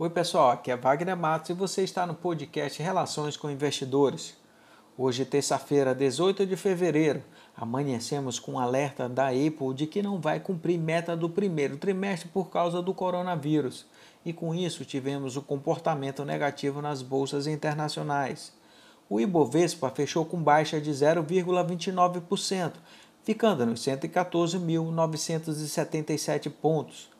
Oi, pessoal, aqui é Wagner Matos e você está no podcast Relações com Investidores. Hoje, terça-feira, 18 de fevereiro, amanhecemos com um alerta da Apple de que não vai cumprir meta do primeiro trimestre por causa do coronavírus. E com isso, tivemos o um comportamento negativo nas bolsas internacionais. O Ibovespa fechou com baixa de 0,29%, ficando nos 114.977 pontos.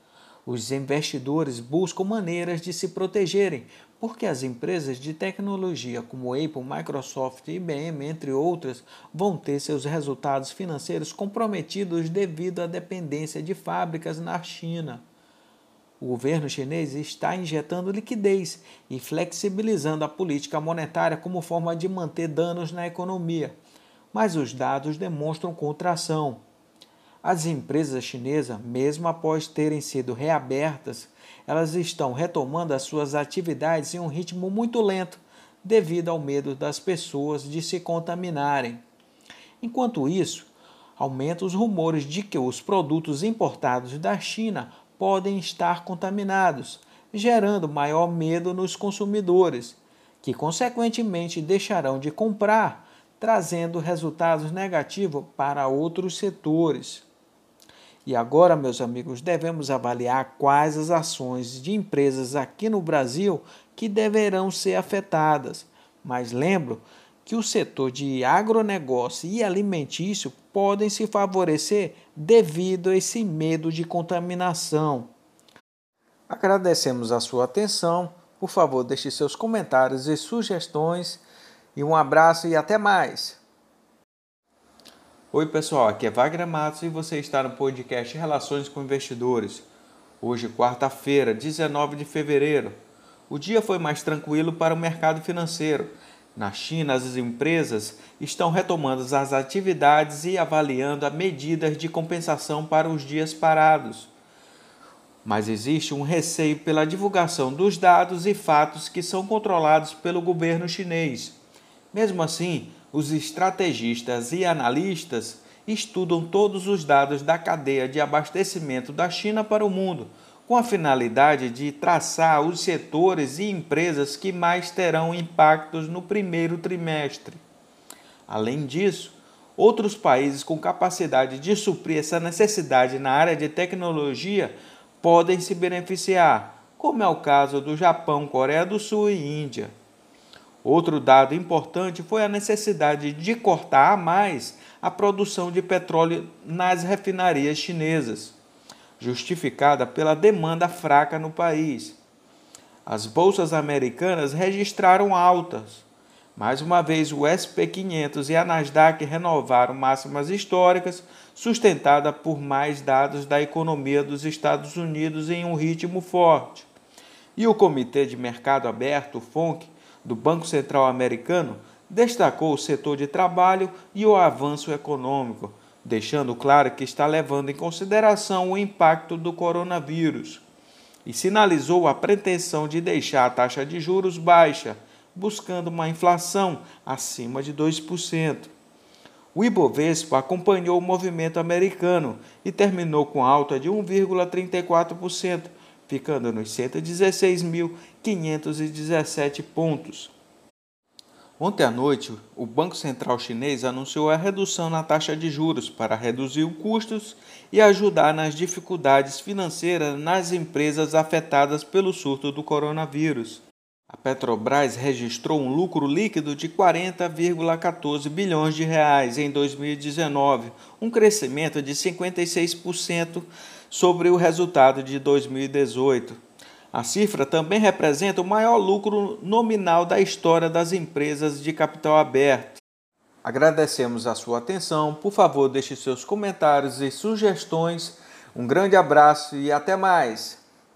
Os investidores buscam maneiras de se protegerem, porque as empresas de tecnologia como Apple, Microsoft e IBM, entre outras, vão ter seus resultados financeiros comprometidos devido à dependência de fábricas na China. O governo chinês está injetando liquidez e flexibilizando a política monetária como forma de manter danos na economia, mas os dados demonstram contração. As empresas chinesas, mesmo após terem sido reabertas, elas estão retomando as suas atividades em um ritmo muito lento, devido ao medo das pessoas de se contaminarem. Enquanto isso, aumentam os rumores de que os produtos importados da China podem estar contaminados, gerando maior medo nos consumidores, que consequentemente deixarão de comprar, trazendo resultados negativos para outros setores. E agora, meus amigos, devemos avaliar quais as ações de empresas aqui no Brasil que deverão ser afetadas. Mas lembro que o setor de agronegócio e alimentício podem se favorecer devido a esse medo de contaminação. Agradecemos a sua atenção. Por favor, deixe seus comentários e sugestões. E um abraço e até mais! Oi, pessoal, aqui é Wagner Matos e você está no podcast Relações com Investidores. Hoje, quarta-feira, 19 de fevereiro. O dia foi mais tranquilo para o mercado financeiro. Na China, as empresas estão retomando as atividades e avaliando medidas de compensação para os dias parados. Mas existe um receio pela divulgação dos dados e fatos que são controlados pelo governo chinês. Mesmo assim, os estrategistas e analistas estudam todos os dados da cadeia de abastecimento da China para o mundo, com a finalidade de traçar os setores e empresas que mais terão impactos no primeiro trimestre. Além disso, outros países com capacidade de suprir essa necessidade na área de tecnologia podem se beneficiar, como é o caso do Japão, Coreia do Sul e Índia. Outro dado importante foi a necessidade de cortar a mais a produção de petróleo nas refinarias chinesas, justificada pela demanda fraca no país. As bolsas americanas registraram altas. Mais uma vez, o SP500 e a Nasdaq renovaram máximas históricas, sustentada por mais dados da economia dos Estados Unidos em um ritmo forte. E o Comitê de Mercado Aberto, FONC, do Banco Central Americano destacou o setor de trabalho e o avanço econômico, deixando claro que está levando em consideração o impacto do coronavírus e sinalizou a pretensão de deixar a taxa de juros baixa, buscando uma inflação acima de 2%. O Ibovespa acompanhou o movimento americano e terminou com alta de 1,34%, ficando nos 116.517 pontos. Ontem à noite, o Banco Central Chinês anunciou a redução na taxa de juros para reduzir os custos e ajudar nas dificuldades financeiras nas empresas afetadas pelo surto do coronavírus. A Petrobras registrou um lucro líquido de 40,14 bilhões de reais em 2019, um crescimento de 56% sobre o resultado de 2018. A cifra também representa o maior lucro nominal da história das empresas de capital aberto. Agradecemos a sua atenção. Por favor, deixe seus comentários e sugestões. Um grande abraço e até mais!